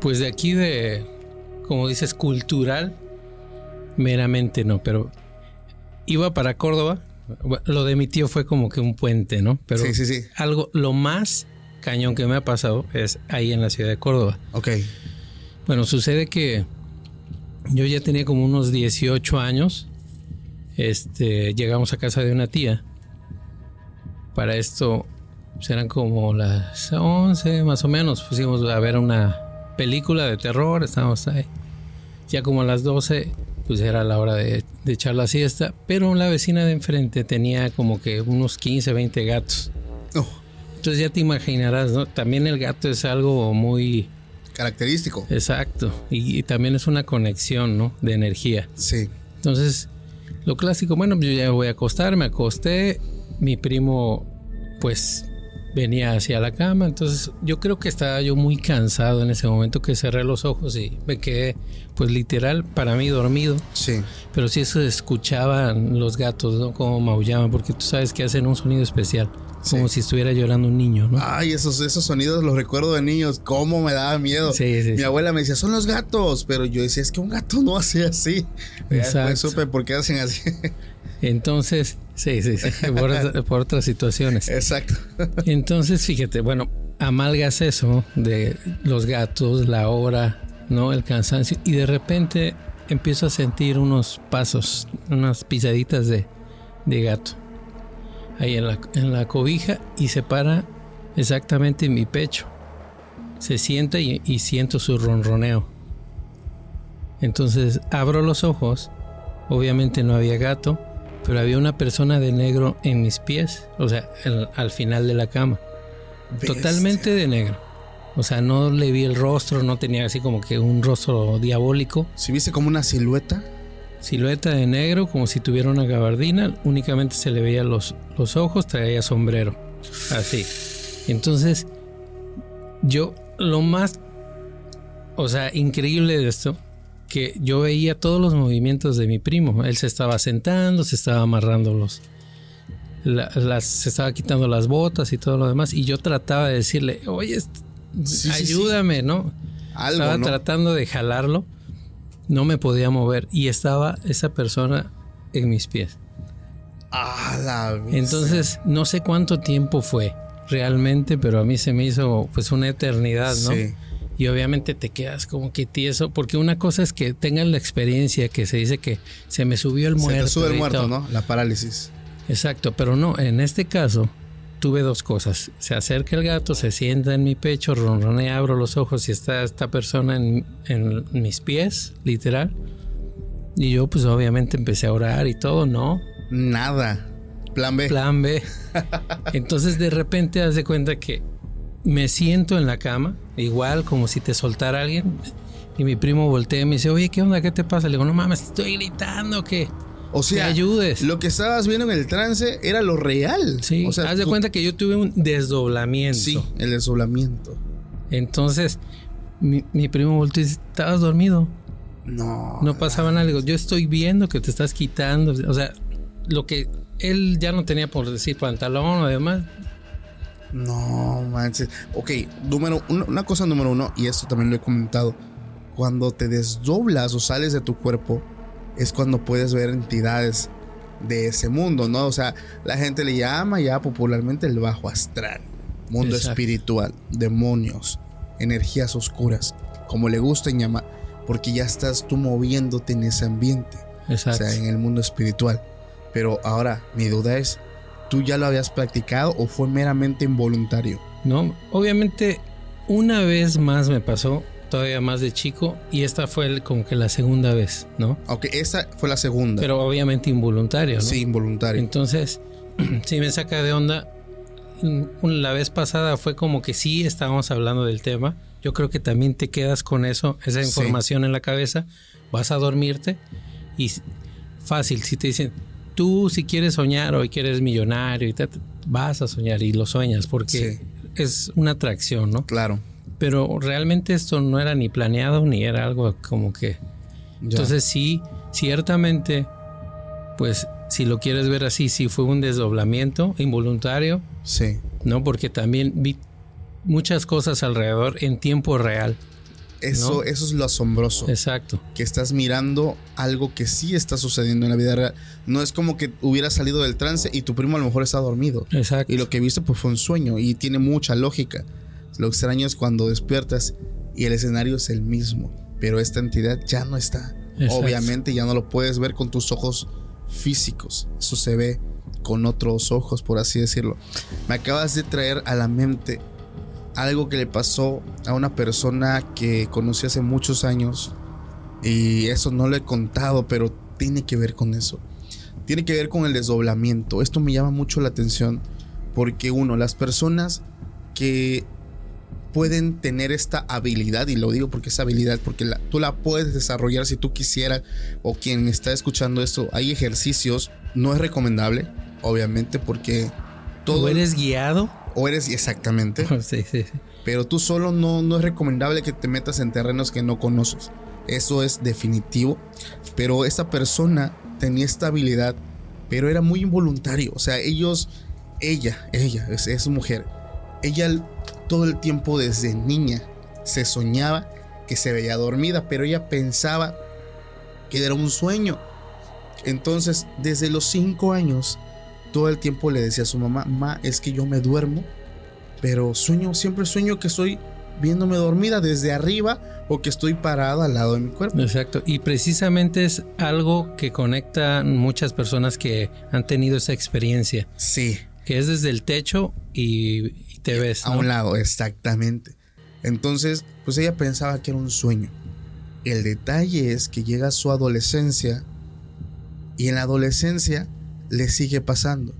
Pues de aquí de, como dices, cultural, meramente no, pero iba para Córdoba. Lo de mi tío fue como que un puente, ¿no? Pero sí, sí, sí. algo, lo más cañón que me ha pasado es ahí en la ciudad de Córdoba. Ok. Bueno, sucede que yo ya tenía como unos 18 años. Este, llegamos a casa de una tía. Para esto serán pues, como las 11 más o menos. Pusimos a ver una película de terror, estábamos ahí. Ya como a las 12, pues era la hora de, echar la siesta. Pero la vecina de enfrente tenía como que unos 15, 20 gatos. Oh. Entonces ya te imaginarás, ¿no? También el gato es algo muy característico. Exacto. Y, también es una conexión, ¿no? De energía. Sí. Entonces, lo clásico, bueno, yo ya voy a acostar, me acosté. Mi primo, pues, venía hacia la cama. Entonces, yo creo que estaba yo muy cansado en ese momento que cerré los ojos y me quedé, pues, literal, para mí dormido. Sí. Pero sí se escuchaban los gatos, ¿no? Como maullaban, porque tú sabes que hacen un sonido especial. Como si estuviera llorando un niño, ¿no? Ay, esos, esos sonidos los recuerdo de niños. Cómo me daba miedo. Sí, sí, Mi abuela me decía, son los gatos. Pero yo decía, es que un gato no hace así. Exacto. supe por qué hacen así. Entonces, sí, sí, sí. Por, otras situaciones. Exacto. Entonces, fíjate, bueno, amalgas eso de los gatos, la hora, ¿no? El cansancio. Y de repente empiezo a sentir unos pasos, unas pisaditas de, de gato ahí en la, en la cobija y se para exactamente en mi pecho. Se sienta y, siento su ronroneo. Entonces abro los ojos. Obviamente no había gato, pero había una persona de negro en mis pies, o sea, al final de la cama. Totalmente de negro. O sea, no le vi el rostro, no tenía así como que un rostro diabólico. ¿Si viste como una silueta? Silueta de negro, como si tuviera una gabardina, únicamente se le veía los, los ojos, traía sombrero. Así. Entonces, yo lo más, o sea, increíble de esto, que yo veía todos los movimientos de mi primo. Él se estaba sentando, se estaba amarrando los, las, se estaba quitando las botas y todo lo demás. Y yo trataba de decirle, oye, ayúdame, ¿no? estaba tratando de jalarlo no me podía mover y estaba esa persona en mis pies. Ah, la Entonces, no sé cuánto tiempo fue realmente, pero a mí se me hizo pues una eternidad, ¿no? Sí. Y obviamente te quedas como que tieso, porque una cosa es que tengan la experiencia que se dice que se me subió el muerto. Se te sube el muerto, ¿no? La parálisis. Exacto, pero no, en este caso tuve dos cosas. Se acerca el gato, se sienta en mi pecho, ronronea, abro los ojos y está esta persona en, mis pies, literal. Y yo pues obviamente empecé a orar y todo, ¿no? Nada. Plan B. Plan B. Entonces de repente haz de cuenta que me siento en la cama, igual como si te soltara alguien. Y mi primo voltea y me dice, oye, ¿qué onda? ¿Qué te pasa? Le digo, no mames, estoy gritando, ¿qué? O sea, ayudes. lo que estabas viendo en el trance era lo real. Sí, o sea, haz de cuenta que yo tuve un desdoblamiento. Sí, el desdoblamiento. Entonces, mi, primo volteó y dice, ¿estabas dormido? No. No pasaba nada. yo estoy viendo que te estás quitando. O sea, lo que él ya no tenía por decir pantalón o demás. No, manches. Ok, número una cosa número uno, y esto también lo he comentado. Cuando te desdoblas o sales de tu cuerpo, es cuando puedes ver entidades de ese mundo, ¿no? O sea, la gente le llama ya popularmente el bajo astral, mundo espiritual, demonios, energías oscuras, como le gusten llamar, porque ya estás tú moviéndote en ese ambiente, Exacto. o sea, en el mundo espiritual. Pero ahora, mi duda es, ¿tú ya lo habías practicado o fue meramente involuntario? No, obviamente una vez más me pasó todavía más de chico y esta fue como que la segunda vez, ¿no? Ok, esa fue la segunda. Pero obviamente involuntario, ¿no? Sí, involuntario. Entonces, sí me saca de onda. La vez pasada fue como que sí estábamos hablando del tema. Yo creo que también te quedas con eso, esa información en la cabeza. Vas a dormirte y fácil, si te dicen, tú si quieres soñar o quieres millonario y te, vas a soñar y lo sueñas porque es una atracción, ¿no? Claro pero realmente esto no era ni planeado ni era algo como que... Entonces sí, ciertamente, pues si lo quieres ver así, sí fue un desdoblamiento involuntario. Sí. ¿No? Porque también vi muchas cosas alrededor en tiempo real. Eso, eso es lo asombroso. Exacto. Que estás mirando algo que sí está sucediendo en la vida real. No es como que hubiera salido del trance y tu primo a lo mejor está dormido. Exacto. Y lo que viste pues fue un sueño y tiene mucha lógica. Lo extraño es cuando despiertas y el escenario es el mismo, pero esta entidad ya no está. Obviamente ya no lo puedes ver con tus ojos físicos. Eso se ve con otros ojos, por así decirlo. Me acabas de traer a la mente algo que le pasó a una persona que conocí hace muchos años. Y eso no lo he contado, pero tiene que ver con eso. Tiene que ver con el desdoblamiento. Esto me llama mucho la atención porque uno, las personas que pueden tener esta habilidad, y lo digo porque es habilidad, porque tú la puedes desarrollar si tú quisieras, o quien está escuchando esto, hay ejercicios, no es recomendable, obviamente, porque todo... ¿O eres guiado? O eres exactamente. sí, sí, sí. Pero tú solo no, no es recomendable que te metas en terrenos que no conoces. Eso es definitivo. Pero esa persona tenía esta habilidad, pero era muy involuntario. O sea, ellos, ella, ella, es, es mujer. Ella todo el tiempo desde niña se soñaba que se veía dormida, pero ella pensaba que era un sueño. Entonces, desde los cinco años, todo el tiempo le decía a su mamá, ma, es que yo me duermo, pero sueño, siempre sueño que estoy viéndome dormida desde arriba o que estoy parado al lado de mi cuerpo. Exacto. Y precisamente es algo que conecta muchas personas que han tenido esa experiencia. Sí. Que es desde el techo y, te ves. A un lado, exactamente. Entonces, pues ella pensaba que era un sueño. El detalle es que llega su adolescencia y en la adolescencia le sigue pasando.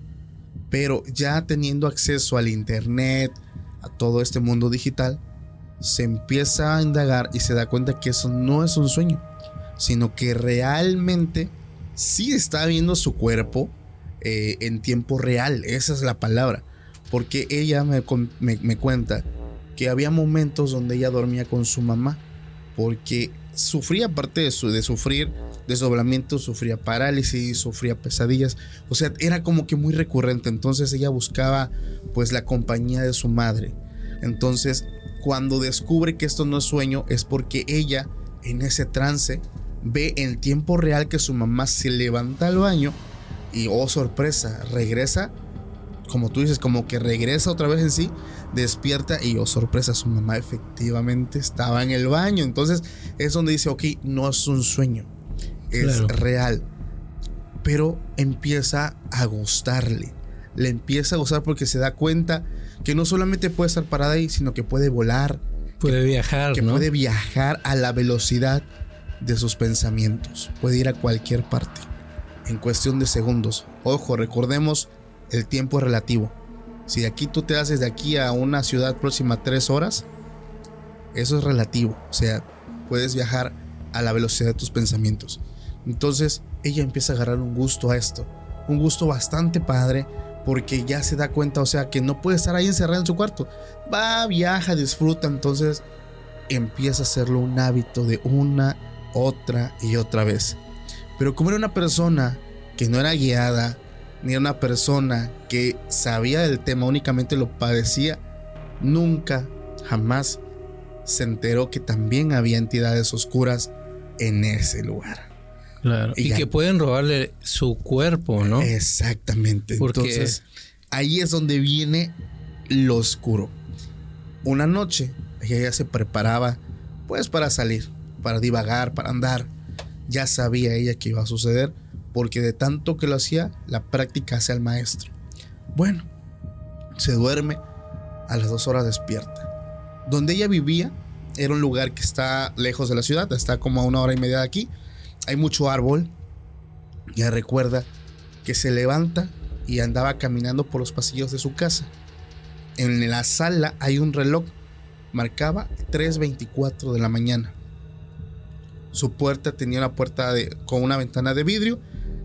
Pero ya teniendo acceso al internet, a todo este mundo digital, se empieza a indagar y se da cuenta que eso no es un sueño, sino que realmente sí está viendo su cuerpo eh, en tiempo real. Esa es la palabra. Porque ella me, me cuenta que había momentos donde ella dormía con su mamá. Porque sufría, aparte de, su, de sufrir desdoblamiento, sufría parálisis, sufría pesadillas. O sea, era como que muy recurrente. Entonces ella buscaba pues la compañía de su madre. Entonces, cuando descubre que esto no es sueño, es porque ella en ese trance ve en tiempo real que su mamá se levanta al baño y, oh sorpresa, regresa, como tú dices, como que regresa otra vez en sí, despierta y, oh sorpresa, su mamá efectivamente estaba en el baño. Entonces es donde dice, ok, no es un sueño, es real. Pero empieza a gustarle. Le empieza a gustar porque se da cuenta que no solamente puede estar parada ahí, sino que puede volar. Puede viajar, que puede viajar a la velocidad de sus pensamientos. Puede ir a cualquier parte en cuestión de segundos. Ojo, recordemos, el tiempo es relativo. Si de aquí tú te haces de aquí a una ciudad próxima tres horas, eso es relativo. O sea, puedes viajar a la velocidad de tus pensamientos. Entonces, ella empieza a agarrar un gusto a esto. Un gusto bastante padre porque ya se da cuenta, o sea, que no puede estar ahí encerrada en su cuarto. Va, viaja, disfruta, entonces empieza a hacerlo un hábito de una, otra y otra vez. Pero como era una persona que no era guiada, ni una persona que sabía del tema, únicamente lo padecía, nunca, jamás se enteró que también había entidades oscuras en ese lugar. Claro. Y, que pueden robarle su cuerpo, ¿no? Exactamente. Entonces, ahí es donde viene lo oscuro. Una noche, ella ya se preparaba, pues, para salir, para divagar, para andar ya sabía ella que iba a suceder, porque de tanto que lo hacía, la práctica hace al maestro. Bueno, se duerme, a las dos horas despierta. Donde ella vivía era un lugar que está lejos de la ciudad, está como a una hora y media de aquí. Hay mucho árbol. Ya recuerda que se levanta y andaba caminando por los pasillos de su casa. En la sala hay un reloj, marcaba 3.24 de la mañana. Su puerta tenía una puerta de, con una ventana de vidrio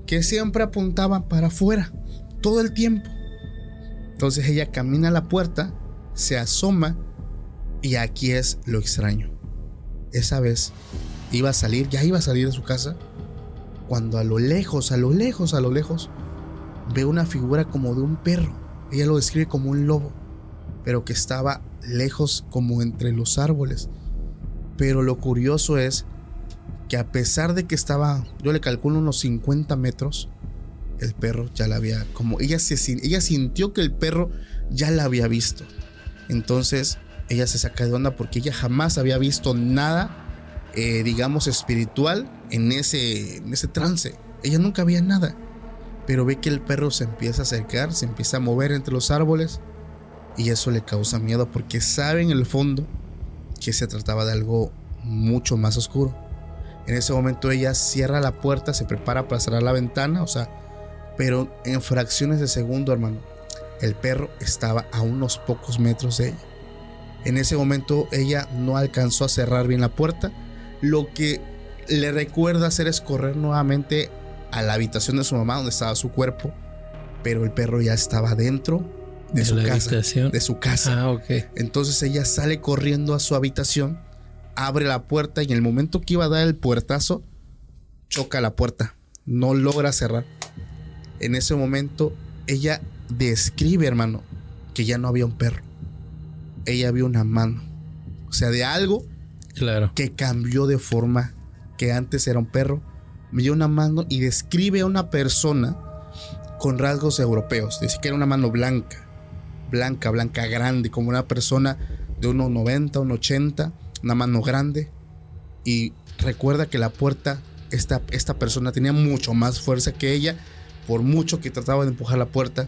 que siempre apuntaba para afuera, todo el tiempo. Entonces ella camina a la puerta, se asoma y aquí es lo extraño. Esa vez iba a salir, ya iba a salir de su casa, cuando a lo lejos, a lo lejos, a lo lejos, ve una figura como de un perro. Ella lo describe como un lobo, pero que estaba lejos como entre los árboles. Pero lo curioso es que a pesar de que estaba, yo le calculo unos 50 metros, el perro ya la había, como ella, se, ella sintió que el perro ya la había visto. Entonces ella se saca de onda porque ella jamás había visto nada eh, digamos, espiritual en ese, en ese trance. Ella nunca veía nada, pero ve que el perro se empieza a acercar, se empieza a mover entre los árboles y eso le causa miedo porque sabe en el fondo que se trataba de algo mucho más oscuro. En ese momento ella cierra la puerta, se prepara para cerrar la ventana, o sea, pero en fracciones de segundo, hermano, el perro estaba a unos pocos metros de ella. En ese momento ella no alcanzó a cerrar bien la puerta. Lo que le recuerda hacer es correr nuevamente a la habitación de su mamá donde estaba su cuerpo, pero el perro ya estaba dentro de, su casa, de su casa. Ah. Entonces ella sale corriendo a su habitación, abre la puerta y en el momento que iba a dar el puertazo, choca la puerta, no logra cerrar. En ese momento ella describe, hermano, que ya no había un perro. Ella vio una mano. O sea, de algo claro. que cambió de forma que antes era un perro. Vio una mano y describe a una persona con rasgos europeos. Dice que era una mano blanca. Blanca, blanca, grande, como una persona de unos 90, unos 80, una mano grande. Y recuerda que la puerta, esta, esta persona tenía mucho más fuerza que ella. Por mucho que trataba de empujar la puerta,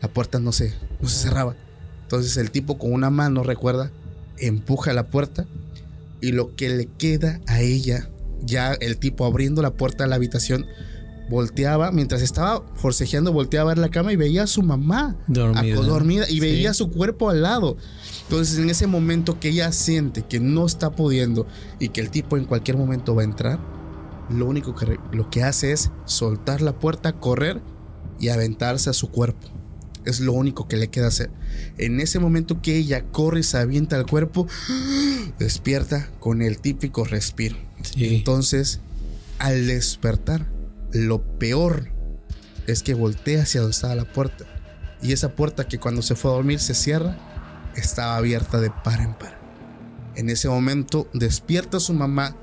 la puerta no se, no se cerraba. Entonces el tipo con una mano, recuerda, empuja la puerta y lo que le queda a ella, ya el tipo abriendo la puerta de la habitación, volteaba, mientras estaba forcejeando, volteaba a ver la cama y veía a su mamá dormida, dormida y veía su cuerpo al lado. Entonces en ese momento que ella siente que no está pudiendo y que el tipo en cualquier momento va a entrar, lo único que lo que hace es soltar la puerta, correr y aventarse a su cuerpo. Es lo único que le queda hacer. En ese momento que ella corre y se avienta al cuerpo, despierta con el típico respiro. Entonces, al despertar, lo peor es que voltea hacia donde estaba la puerta. Y esa puerta que cuando se fue a dormir se cierra, estaba abierta de par en par. En ese momento despierta su mamá,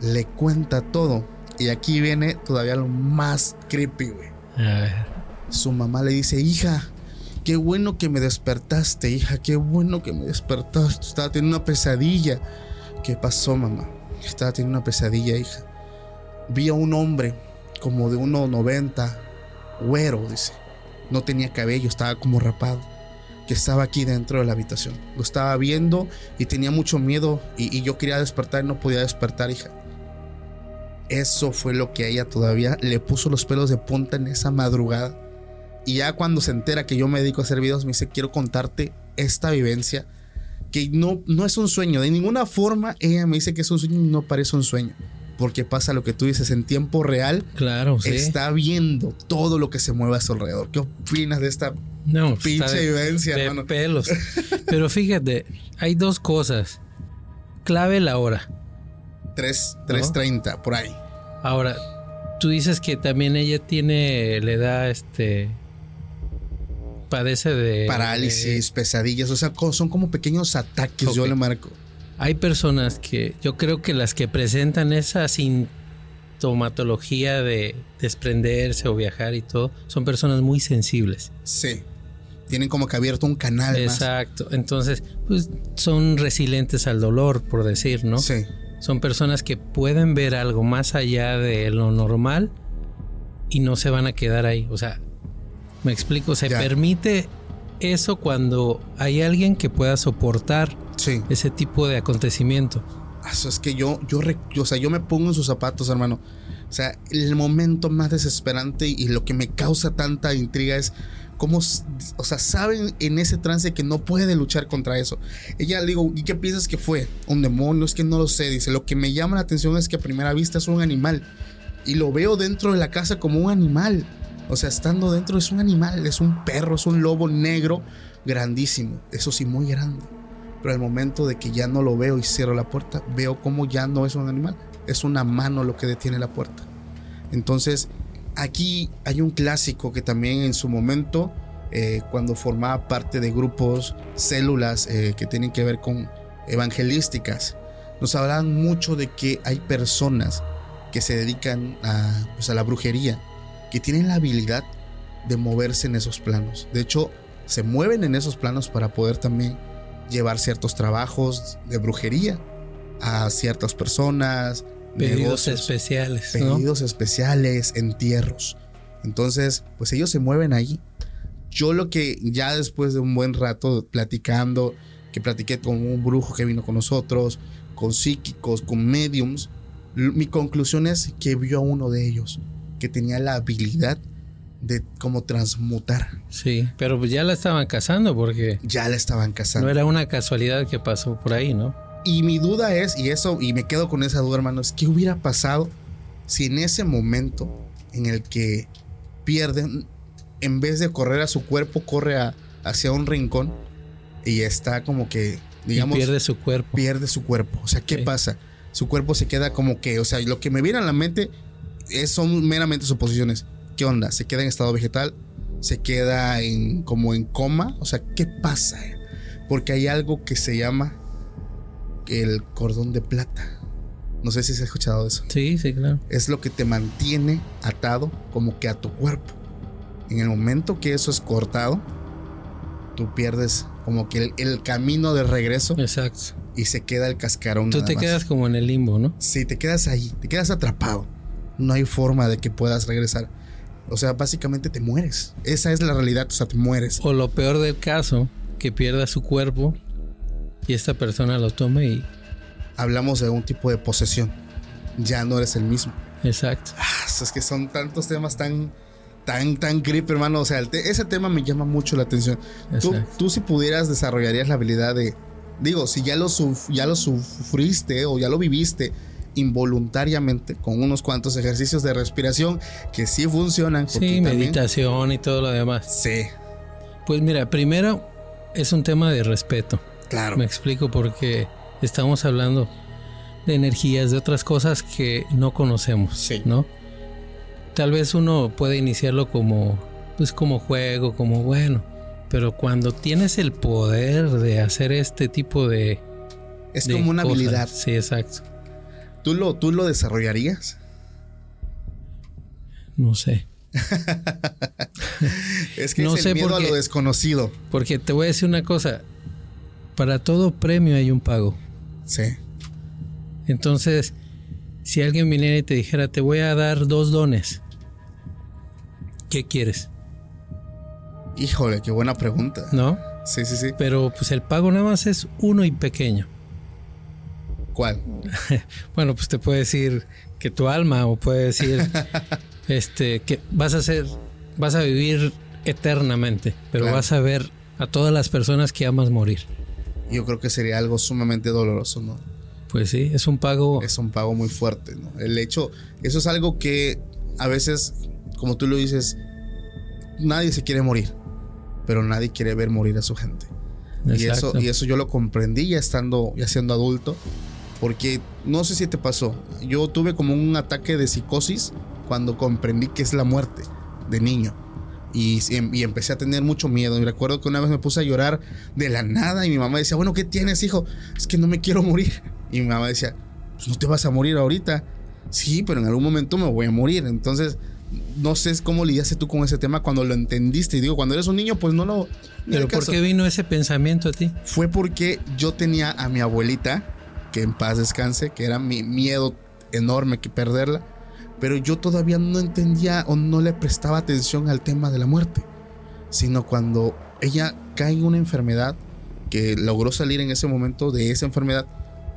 le cuenta todo. Y aquí viene todavía lo más creepy, güey. Su mamá le dice, hija, qué bueno que me despertaste, hija, qué bueno que me despertaste. Estaba teniendo una pesadilla. ¿Qué pasó, mamá? Estaba teniendo una pesadilla, hija. Vi a un hombre como de 1,90, güero, dice. No tenía cabello, estaba como rapado. Que estaba aquí dentro de la habitación. Lo estaba viendo y tenía mucho miedo. Y, yo quería despertar y no podía despertar, hija. Eso fue lo que a ella todavía le puso los pelos de punta en esa madrugada y ya cuando se entera que yo me dedico a hacer videos, me dice, quiero contarte esta vivencia, que no, no es un sueño. De ninguna forma ella me dice que es un sueño y no parece un sueño. Porque pasa lo que tú dices en tiempo real. Claro, sí. Está viendo todo lo que se mueve a su alrededor. ¿Qué opinas de esta no, pinche vivencia, de hermano? pelos. Pero fíjate, hay dos cosas. Clave la hora. 3, 3.30, por ahí. Ahora, tú dices que también ella tiene, le da este padece de parálisis, pesadillas, o sea, son como pequeños ataques, yo le marco. Hay personas que yo creo que las que presentan esa sintomatología de desprenderse o viajar y todo, son personas muy sensibles. Sí. Tienen como que abierto un canal. Exacto. Entonces, pues son resilientes al dolor, por decir, ¿no? Sí. Son personas que pueden ver algo más allá de lo normal y no se van a quedar ahí. O sea, me explico, se permite eso cuando hay alguien que pueda soportar ese tipo de acontecimiento. Eso es que yo, yo, o sea, yo me pongo en sus zapatos, hermano. O sea, el momento más desesperante y lo que me causa tanta intriga es cómo, o sea, saben en ese trance que no puede luchar contra eso. Ella le digo, ¿y qué piensas que fue? Un demonio, es que no lo sé. Dice, lo que me llama la atención es que a primera vista es un animal. Y lo veo dentro de la casa como un animal. O sea, estando dentro es un animal, es un perro, es un lobo negro grandísimo, eso sí, muy grande. Pero al momento de que ya no lo veo y cierro la puerta, veo como ya no es un animal, es una mano lo que detiene la puerta. Entonces, aquí hay un clásico que también en su momento, eh, cuando formaba parte de grupos, células eh, que tienen que ver con evangelísticas, nos hablaban mucho de que hay personas que se dedican a, pues, a la brujería que tienen la habilidad de moverse en esos planos. De hecho, se mueven en esos planos para poder también llevar ciertos trabajos de brujería. a ciertas personas, Pedidos negocios, especiales, ¿no? pedidos especiales, entierros. Entonces, pues ellos se mueven ahí. Yo lo que ya después de un buen rato platicando, que platiqué con un brujo que vino con nosotros, con psíquicos, con mediums, mi conclusión es que vio a uno de ellos que tenía la habilidad de como transmutar. Sí, pero pues ya la estaban casando porque Ya la estaban casando. no era una casualidad que pasó por ahí, ¿no? Y mi duda es, y eso, y me quedo con esa duda, hermanos, ¿qué hubiera pasado si en ese momento en el que pierden, en vez de correr a su cuerpo, corre a- hacia un rincón y está como que, digamos, y pierde su cuerpo. pierde su cuerpo? O sea, ¿qué Sí. pasa? Su cuerpo se queda como que, o sea, lo que me viene a la mente es, son meramente suposiciones. ¿Qué onda? ¿Se queda en estado vegetal? ¿Se queda en como en coma? O sea, ¿qué pasa? Porque hay algo que se llama el cordón de plata. No sé si se ha escuchado eso. Sí, sí, claro. Es lo que te mantiene atado como que a tu cuerpo. En el momento que eso es cortado, tú pierdes como que el, el camino de regreso Exacto. y se queda el cascarón. Tú te más. quedas como en el limbo, ¿no? Sí, te quedas ahí, te quedas atrapado. No hay forma de que puedas regresar. O sea, básicamente te mueres. Esa es la realidad, o sea, te mueres. O lo peor del caso, que pierda su cuerpo y esta persona lo tome y... Hablamos de un tipo de posesión. Ya no eres el mismo. Exacto. Ah, es que son tantos temas tan, tan, tan creepy, hermano. O sea, te- ese tema me llama mucho la atención. Tú, Exacto. tú si pudieras desarrollarías la habilidad de, digo, si ya lo, ya lo sufriste o ya lo viviste involuntariamente con unos cuantos ejercicios de respiración que sí funcionan. Sí, también- meditación y todo lo demás. Sí, Pues mira, primero es un tema de respeto. claro. Me explico porque estamos hablando de energías, de otras cosas que no conocemos, Sí. ¿no? Tal vez uno puede iniciarlo como, pues como juego, como bueno, pero cuando tienes el poder de hacer este tipo de, Es de como una cosas, habilidad. sí, exacto. ¿Tú lo, ¿Tú lo desarrollarías? No sé, Es que No es sé miedo a lo desconocido. porque te voy a decir una cosa. Para todo premio hay un pago. Sí. Entonces, si alguien viniera y te dijera, te voy a dar dos dones, ¿qué quieres? Híjole, qué buena pregunta. ¿No? Sí, sí, sí. Pero pues el pago nada más es uno y pequeño. ¿Cuál? Bueno, pues te puede decir que tu alma o puede decir este que vas a ser vas a vivir eternamente, pero Claro. vas a ver a todas las personas que amas morir. Yo creo que sería algo sumamente doloroso, ¿no? Pues sí, es un pago Es un pago muy fuerte, ¿no? El hecho, eso es algo que a veces, como tú lo dices, nadie se quiere morir, pero nadie quiere ver morir a su gente. Y eso, y eso yo lo comprendí ya estando, ya siendo adulto, porque no sé si te pasó, yo tuve como un ataque de psicosis cuando comprendí que es la muerte de niño. Y, y empecé a tener mucho miedo. Y recuerdo que una vez me puse a llorar de la nada y mi mamá decía, bueno, ¿qué tienes, hijo? Es que no me quiero morir. Y mi mamá decía, pues no te vas a morir ahorita. Sí, pero en algún momento me voy a morir. Entonces, no sé cómo lidiaste tú con ese tema cuando lo entendiste. Y digo, cuando eres un niño, pues no lo... ni Pero ¿por qué vino ese pensamiento a ti? fue porque yo tenía a mi abuelita, que en paz descanse, que era mi miedo enorme que perderla, pero yo todavía no entendía o no le prestaba atención al tema de la muerte, sino cuando ella cae en una enfermedad que logró salir en ese momento de esa enfermedad,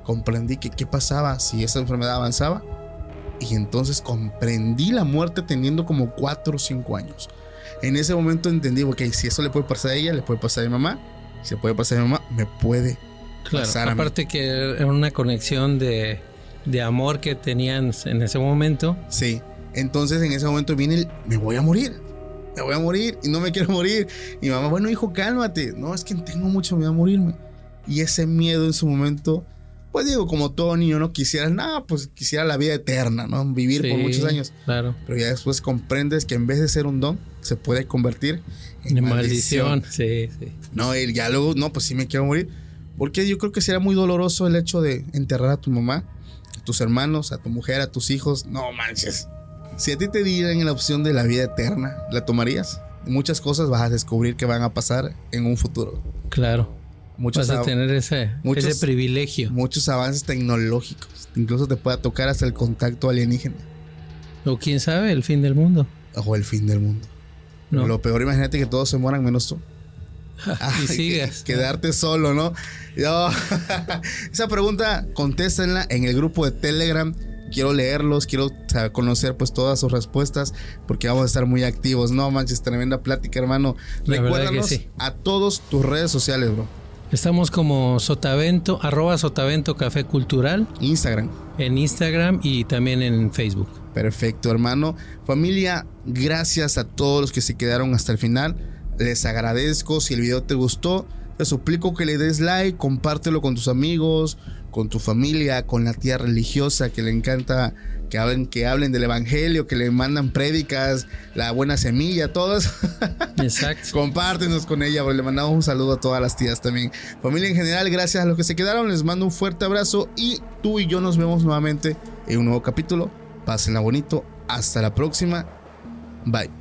comprendí que qué pasaba si esa enfermedad avanzaba y entonces comprendí la muerte teniendo como 4 o 5 años. En ese momento entendí, ok, si eso le puede pasar a ella, le puede pasar a mi mamá, si le puede pasar a mi mamá, me puede Claro, aparte que era una conexión de, de amor que tenían en ese momento. Sí. Entonces en ese momento viene el, me voy a morir. Me voy a morir y no me quiero morir. Y mamá, bueno, hijo, cálmate. No, es que tengo mucho miedo a morirme. Y ese miedo en su momento, pues digo, como todo niño no quisiera, nada, pues quisiera la vida eterna, ¿no? Vivir por Sí, muchos años. Claro. Pero ya después comprendes que en vez de ser un don, se puede convertir en De maldición. maldición. Sí, sí. No, y ya luego, no, pues sí me quiero morir. Porque yo creo que será muy doloroso el hecho de enterrar a tu mamá, a tus hermanos, a tu mujer, a tus hijos. No manches. Si a ti te dieran la opción de la vida eterna, ¿la tomarías? Muchas cosas vas a descubrir que van a pasar en un futuro. Claro. Muchos vas a tener ese, muchos- ese privilegio. muchos avances tecnológicos. Incluso te pueda tocar hasta el contacto alienígena O quién sabe, el fin del mundo. o el fin del mundo. No. Lo peor, imagínate que todos se mueran menos tú. y quedarte solo, ¿no? Yo- esa pregunta, contéstenla en el grupo de Telegram. Quiero leerlos, quiero conocer pues todas sus respuestas porque vamos a estar muy activos. No manches, tremenda plática, hermano. La Recuérdanos sí. a todos tus redes sociales, bro. Estamos como Sotavento, arroba Sotavento Café Cultural Instagram. en Instagram y también en Facebook. Perfecto, hermano. Familia, gracias a todos los que se quedaron hasta el final. Les agradezco. Si el video te gustó, te suplico que le des like, compártelo con tus amigos, con tu familia, con la tía religiosa que le encanta que hablen, que hablen del evangelio, que le mandan prédicas, la buena semilla, todas. Exacto. Compártenos con ella, le mandamos un saludo a todas las tías también. Familia en general, gracias a los que se quedaron, les mando un fuerte abrazo y tú y yo nos vemos nuevamente en un nuevo capítulo. Pásenla bonito, hasta la próxima. Bye.